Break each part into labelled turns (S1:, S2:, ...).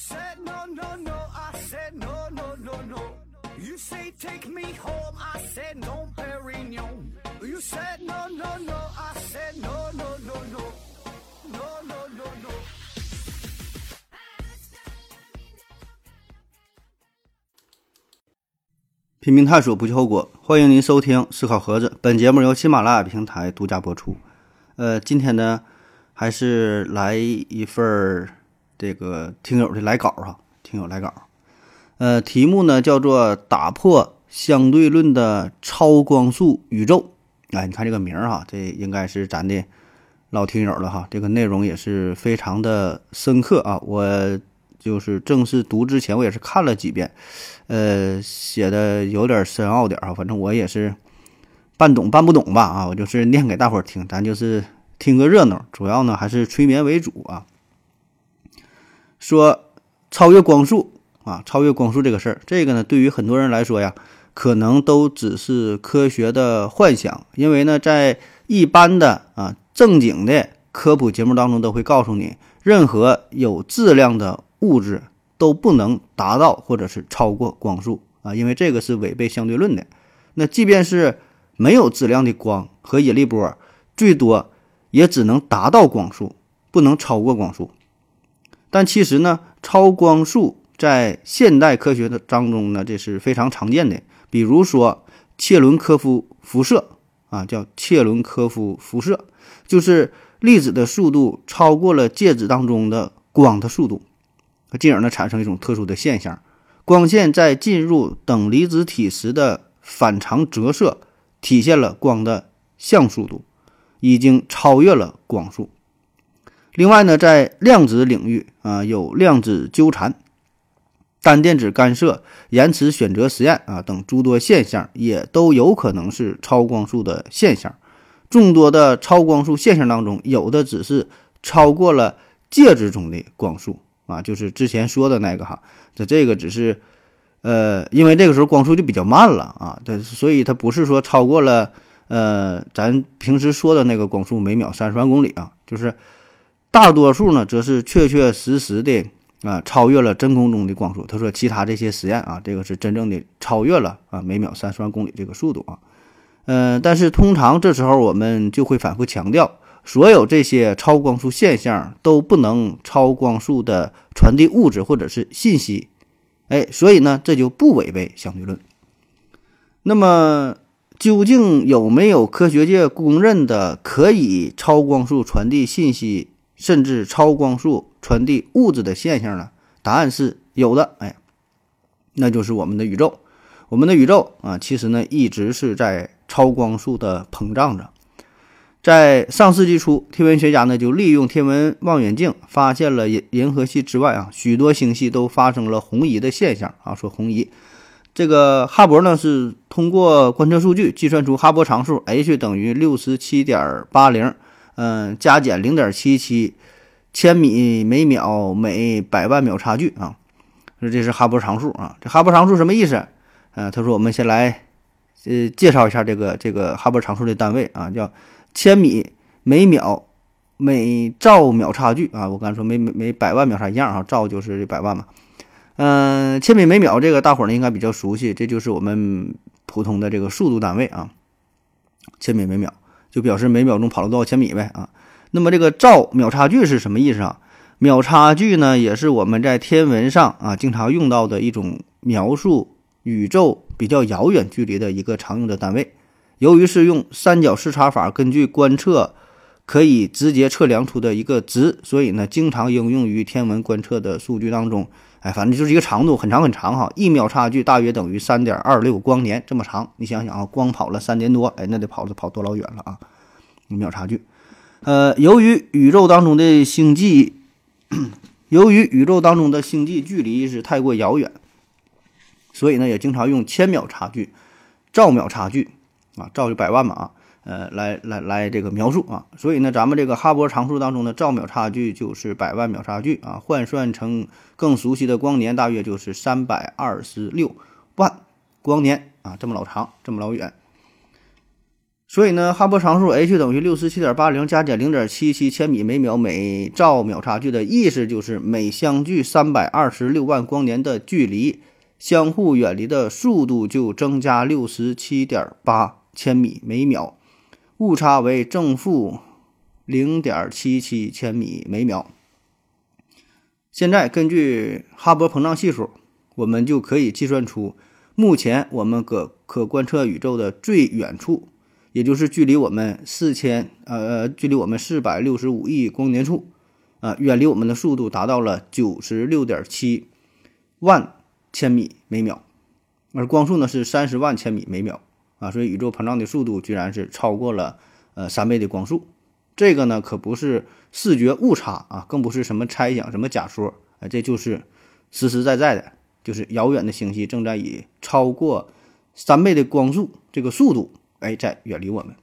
S1: said no, no, no. I said no, no, no, no. You say take me home. I said no, Perignon. You said no, no, no. I said no, no, no, no. No, no, no, no.
S2: 拼命探索，不计后果。欢迎您收听《思考盒子》，本节目由喜马拉雅平台独家播出。呃，今天呢，还是来一份儿这个听友的来稿哈，听友来稿。呃，题目呢叫做“打破相对论的超光速宇宙”。哎，你看这个名儿哈，这应该是咱的老听友了哈。这个内容也是非常的深刻啊。我就是正式读之前，我也是看了几遍。呃，写的有点深奥点儿啊，反正我也是半懂半不懂吧啊，我就是念给大伙儿听，咱就是听个热闹，主要呢还是催眠为主啊。说超越光速啊，超越光速这个事儿，这个呢对于很多人来说呀，可能都只是科学的幻想，因为呢在一般的啊正经的科普节目当中都会告诉你，任何有质量的物质。都不能达到或者是超过光速啊，因为这个是违背相对论的。那即便是没有质量的光和引力波，最多也只能达到光速，不能超过光速。但其实呢，超光速在现代科学的当中呢，这是非常常见的。比如说切伦科夫辐射啊，叫切伦科夫辐射，就是粒子的速度超过了介质当中的光的速度。进而呢，产生一种特殊的现象：光线在进入等离子体时的反常折射，体现了光的像速度，已经超越了光速。另外呢，在量子领域啊，有量子纠缠、单电子干涉、延迟选择实验啊等诸多现象，也都有可能是超光速的现象。众多的超光速现象当中，有的只是超过了介质中的光速。啊，就是之前说的那个哈，这这个只是，呃，因为这个时候光速就比较慢了啊，这所以它不是说超过了，呃，咱平时说的那个光速每秒三十万公里啊，就是大多数呢，则是确确实实的啊，超越了真空中的光速。他说，其他这些实验啊，这个是真正的超越了啊，每秒三十万公里这个速度啊，嗯，但是通常这时候我们就会反复强调。所有这些超光速现象都不能超光速的传递物质或者是信息，哎，所以呢，这就不违背相对论。那么，究竟有没有科学界公认的可以超光速传递信息，甚至超光速传递物质的现象呢？答案是有的，哎，那就是我们的宇宙。我们的宇宙啊，其实呢，一直是在超光速的膨胀着。在上世纪初，天文学家呢就利用天文望远镜发现了银银河系之外啊许多星系都发生了红移的现象啊。说红移，这个哈勃呢是通过观测数据计算出哈勃常数 h 等于六十七点八零，嗯，加减零点七七千米每秒每百万秒差距啊。说这是哈勃常数啊。这哈勃常数什么意思？呃，他说我们先来呃介绍一下这个这个哈勃常数的单位啊，叫。千米每秒每兆秒差距啊，我刚才说每每每百万秒差一样啊，兆就是这百万嘛。嗯，千米每秒这个大伙呢应该比较熟悉，这就是我们普通的这个速度单位啊。千米每秒就表示每秒钟跑了多少千米呗啊。那么这个兆秒差距是什么意思啊？秒差距呢也是我们在天文上啊经常用到的一种描述宇宙比较遥远距离的一个常用的单位。由于是用三角视差法，根据观测可以直接测量出的一个值，所以呢，经常应用于天文观测的数据当中。哎，反正就是一个长度很长很长哈，一秒差距大约等于三点二六光年这么长。你想想啊，光跑了三年多，哎，那得跑了跑多老远了啊！一秒差距。呃，由于宇宙当中的星际，由于宇宙当中的星际距离是太过遥远，所以呢，也经常用千秒差距、兆秒差距。啊，兆就百万嘛啊，呃，来来来这个描述啊，所以呢，咱们这个哈勃常数当中的兆秒差距就是百万秒差距啊，换算成更熟悉的光年，大约就是三百二十六万光年啊，这么老长，这么老远。所以呢，哈勃常数 h 等于六十七点八零加减零点七七千米每秒每兆秒差距的意思就是每相距三百二十六万光年的距离，相互远离的速度就增加六十七点八千米每秒，误差为正负零点七七千米每秒。现在根据哈勃膨胀系数，我们就可以计算出目前我们可可观测宇宙的最远处。也就是距离我们四千呃，距离我们四百六十五亿光年处，啊，远离我们的速度达到了九十六点七万千米每秒，而光速呢是三十万千米每秒，啊，所以宇宙膨胀的速度居然是超过了呃三倍的光速，这个呢可不是视觉误差啊，更不是什么猜想、什么假说，啊，这就是实实在在的，就是遥远的星系正在以超过三倍的光速这个速度。哎，在远离我们。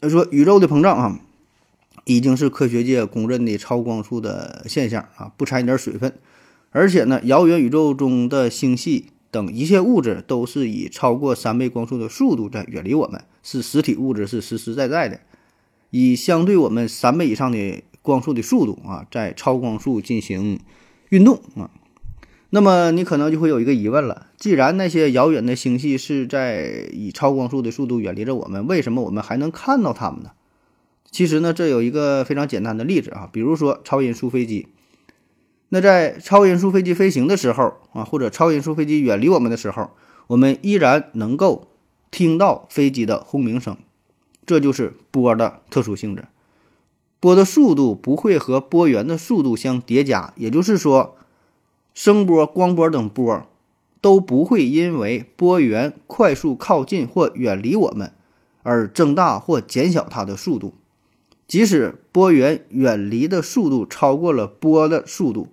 S2: 他说，宇宙的膨胀啊，已经是科学界公认的超光速的现象啊，不掺一点水分。而且呢，遥远宇宙中的星系等一切物质都是以超过三倍光速的速度在远离我们，是实体物质，是实实在在的，以相对我们三倍以上的光速的速度啊，在超光速进行运动啊。那么你可能就会有一个疑问了：既然那些遥远的星系是在以超光速的速度远离着我们，为什么我们还能看到它们呢？其实呢，这有一个非常简单的例子啊，比如说超音速飞机。那在超音速飞机飞行的时候啊，或者超音速飞机远离我们的时候，我们依然能够听到飞机的轰鸣声，这就是波的特殊性质。波的速度不会和波源的速度相叠加，也就是说。声波、光波等波都不会因为波源快速靠近或远离我们而增大或减小它的速度。即使波源远离的速度超过了波的速度，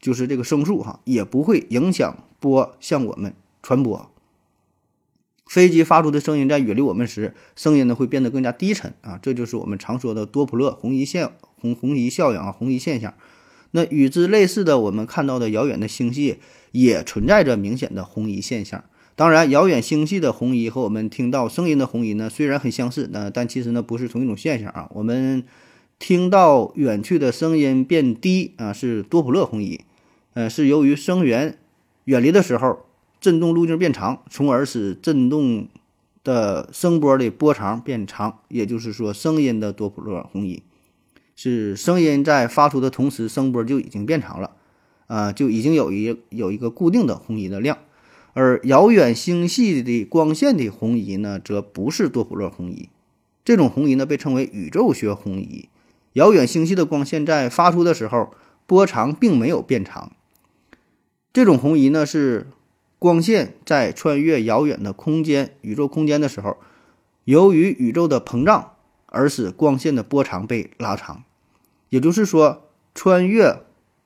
S2: 就是这个声速哈，也不会影响波向我们传播。飞机发出的声音在远离我们时，声音呢会变得更加低沉啊，这就是我们常说的多普勒红移现红红移效应啊，红移现象。那与之类似的，我们看到的遥远的星系也存在着明显的红移现象。当然，遥远星系的红移和我们听到声音的红移呢，虽然很相似，那但其实呢不是同一种现象啊。我们听到远去的声音变低啊，是多普勒红移，呃，是由于声源远离的时候振动路径变长，从而使振动的声波的波长变长，也就是说声音的多普勒红移。是声音在发出的同时，声波就已经变长了，啊，就已经有一有一个固定的红移的量，而遥远星系的光线的红移呢，则不是多普勒红移，这种红移呢被称为宇宙学红移。遥远星系的光线在发出的时候，波长并没有变长，这种红移呢是光线在穿越遥远的空间、宇宙空间的时候，由于宇宙的膨胀而使光线的波长被拉长。也就是说，穿越、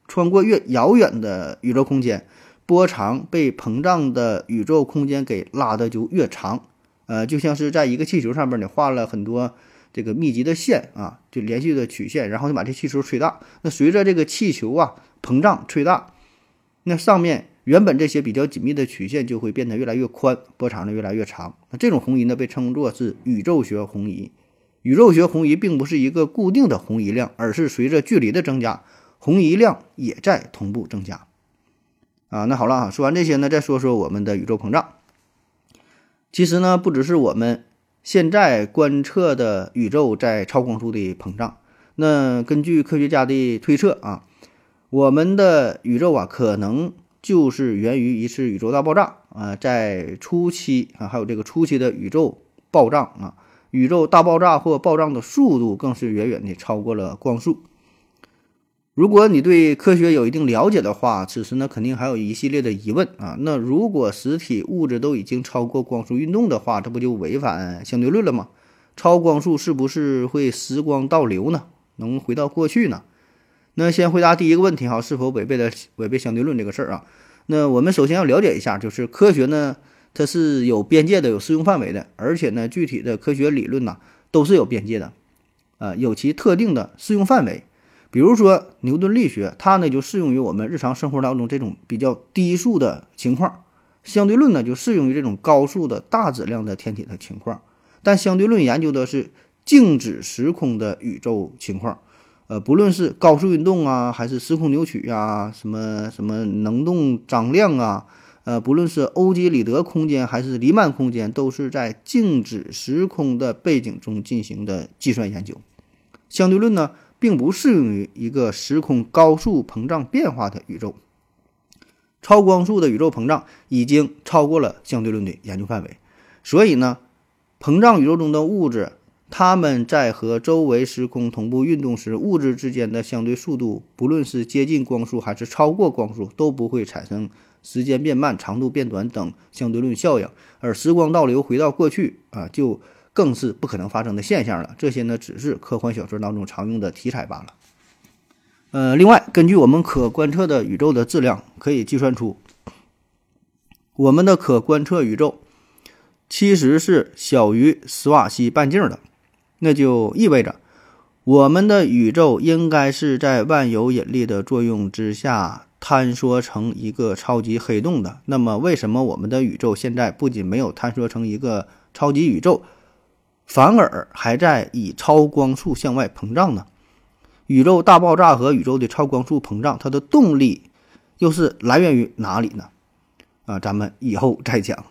S2: 穿过越遥远的宇宙空间，波长被膨胀的宇宙空间给拉的就越长。呃，就像是在一个气球上面，你画了很多这个密集的线啊，就连续的曲线，然后你把这气球吹大。那随着这个气球啊膨胀吹大，那上面原本这些比较紧密的曲线就会变得越来越宽，波长呢越来越长。那这种红移呢，被称作是宇宙学红移。宇宙学红移并不是一个固定的红移量，而是随着距离的增加，红移量也在同步增加。啊，那好了啊，说完这些呢，再说说我们的宇宙膨胀。其实呢，不只是我们现在观测的宇宙在超光速的膨胀。那根据科学家的推测啊，我们的宇宙啊，可能就是源于一次宇宙大爆炸啊，在初期啊，还有这个初期的宇宙爆炸啊。宇宙大爆炸或爆炸的速度更是远远的超过了光速。如果你对科学有一定了解的话，此时呢肯定还有一系列的疑问啊。那如果实体物质都已经超过光速运动的话，这不就违反相对论了吗？超光速是不是会时光倒流呢？能回到过去呢？那先回答第一个问题哈，是否违背了违背相对论这个事儿啊？那我们首先要了解一下，就是科学呢。它是有边界的，有适用范围的，而且呢，具体的科学理论呢都是有边界的，啊，有其特定的适用范围。比如说牛顿力学，它呢就适用于我们日常生活当中这种比较低速的情况，相对论呢就适用于这种高速的大质量的天体的情况，但相对论研究的是静止时空的宇宙情况。呃，不论是高速运动啊，还是时空扭曲啊，什么什么能动张量啊，呃，不论是欧几里得空间还是黎曼空间，都是在静止时空的背景中进行的计算研究。相对论呢，并不适用于一个时空高速膨胀变化的宇宙。超光速的宇宙膨胀已经超过了相对论的研究范围，所以呢，膨胀宇宙中的物质。它们在和周围时空同步运动时，物质之间的相对速度，不论是接近光速还是超过光速，都不会产生时间变慢、长度变短等相对论效应。而时光倒流回到过去啊，就更是不可能发生的现象了。这些呢，只是科幻小说当中常用的题材罢了。呃，另外，根据我们可观测的宇宙的质量，可以计算出我们的可观测宇宙其实是小于史瓦西半径的。那就意味着，我们的宇宙应该是在万有引力的作用之下坍缩成一个超级黑洞的。那么，为什么我们的宇宙现在不仅没有坍缩成一个超级宇宙，反而还在以超光速向外膨胀呢？宇宙大爆炸和宇宙的超光速膨胀，它的动力又是来源于哪里呢？啊，咱们以后再讲。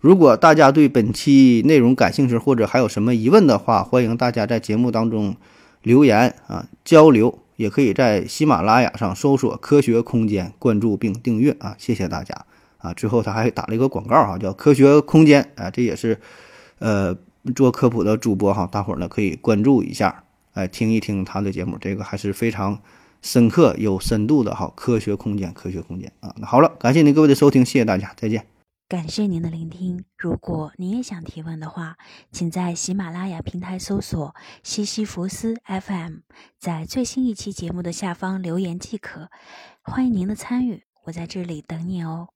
S2: 如果大家对本期内容感兴趣，或者还有什么疑问的话，欢迎大家在节目当中留言啊交流，也可以在喜马拉雅上搜索“科学空间”，关注并订阅啊，谢谢大家啊。最后他还打了一个广告哈，叫“科学空间”啊，这也是呃做科普的主播哈，大伙儿呢可以关注一下，哎，听一听他的节目，这个还是非常深刻有深度的哈。科学空间，科学空间啊。那好了，感谢您各位的收听，谢谢大家，再见。
S3: 感谢您的聆听。如果您也想提问的话，请在喜马拉雅平台搜索“西西弗斯 FM”，在最新一期节目的下方留言即可。欢迎您的参与，我在这里等你哦。